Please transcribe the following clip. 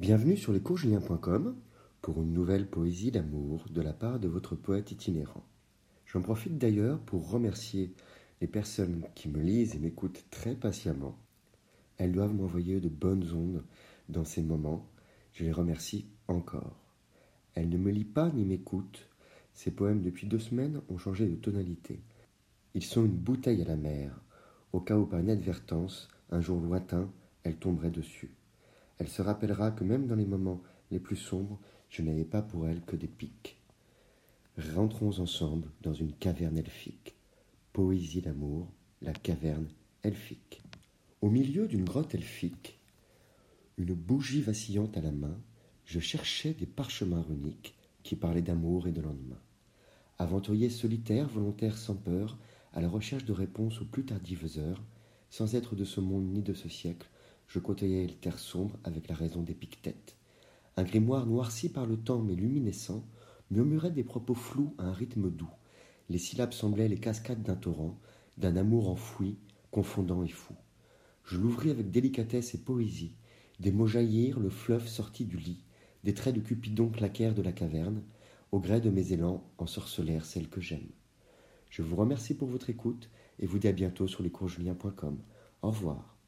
Bienvenue sur lescoursjulien.com pour une nouvelle poésie d'amour de la part de votre poète itinérant. J'en profite d'ailleurs pour remercier les personnes qui me lisent et m'écoutent très patiemment. Elles doivent m'envoyer de bonnes ondes dans ces moments. Je les remercie encore. Elles ne me lisent pas ni m'écoutent. Ces poèmes depuis deux semaines ont changé de tonalité. Ils sont une bouteille à la mer, au cas où par inadvertance, un jour lointain, elle tomberait dessus. Elle se rappellera que même dans les moments les plus sombres, je n'avais pas pour elle que des pics. Rentrons ensemble dans une caverne elfique. Poésie d'amour, la caverne elfique. Au milieu d'une grotte elfique, une bougie vacillante à la main, je cherchais des parchemins runiques qui parlaient d'amour et de lendemain. Aventurier solitaire, volontaire sans peur, à la recherche de réponses aux plus tardives heures, sans être de ce monde ni de ce siècle, je côtoyais les terres sombres avec la raison des pique-têtes. Un grimoire noirci par le temps mais luminescent murmurait des propos flous à un rythme doux. Les syllabes semblaient les cascades d'un torrent, d'un amour enfoui, confondant et fou. Je l'ouvris avec délicatesse et poésie. Des mots jaillirent, le fleuve sortit du lit, des traits de Cupidon claquèrent de la caverne, au gré de mes élans ensorcelèrent celle que j'aime. Je vous remercie pour votre écoute et vous dis à bientôt sur lescoursjulien.com. Au revoir.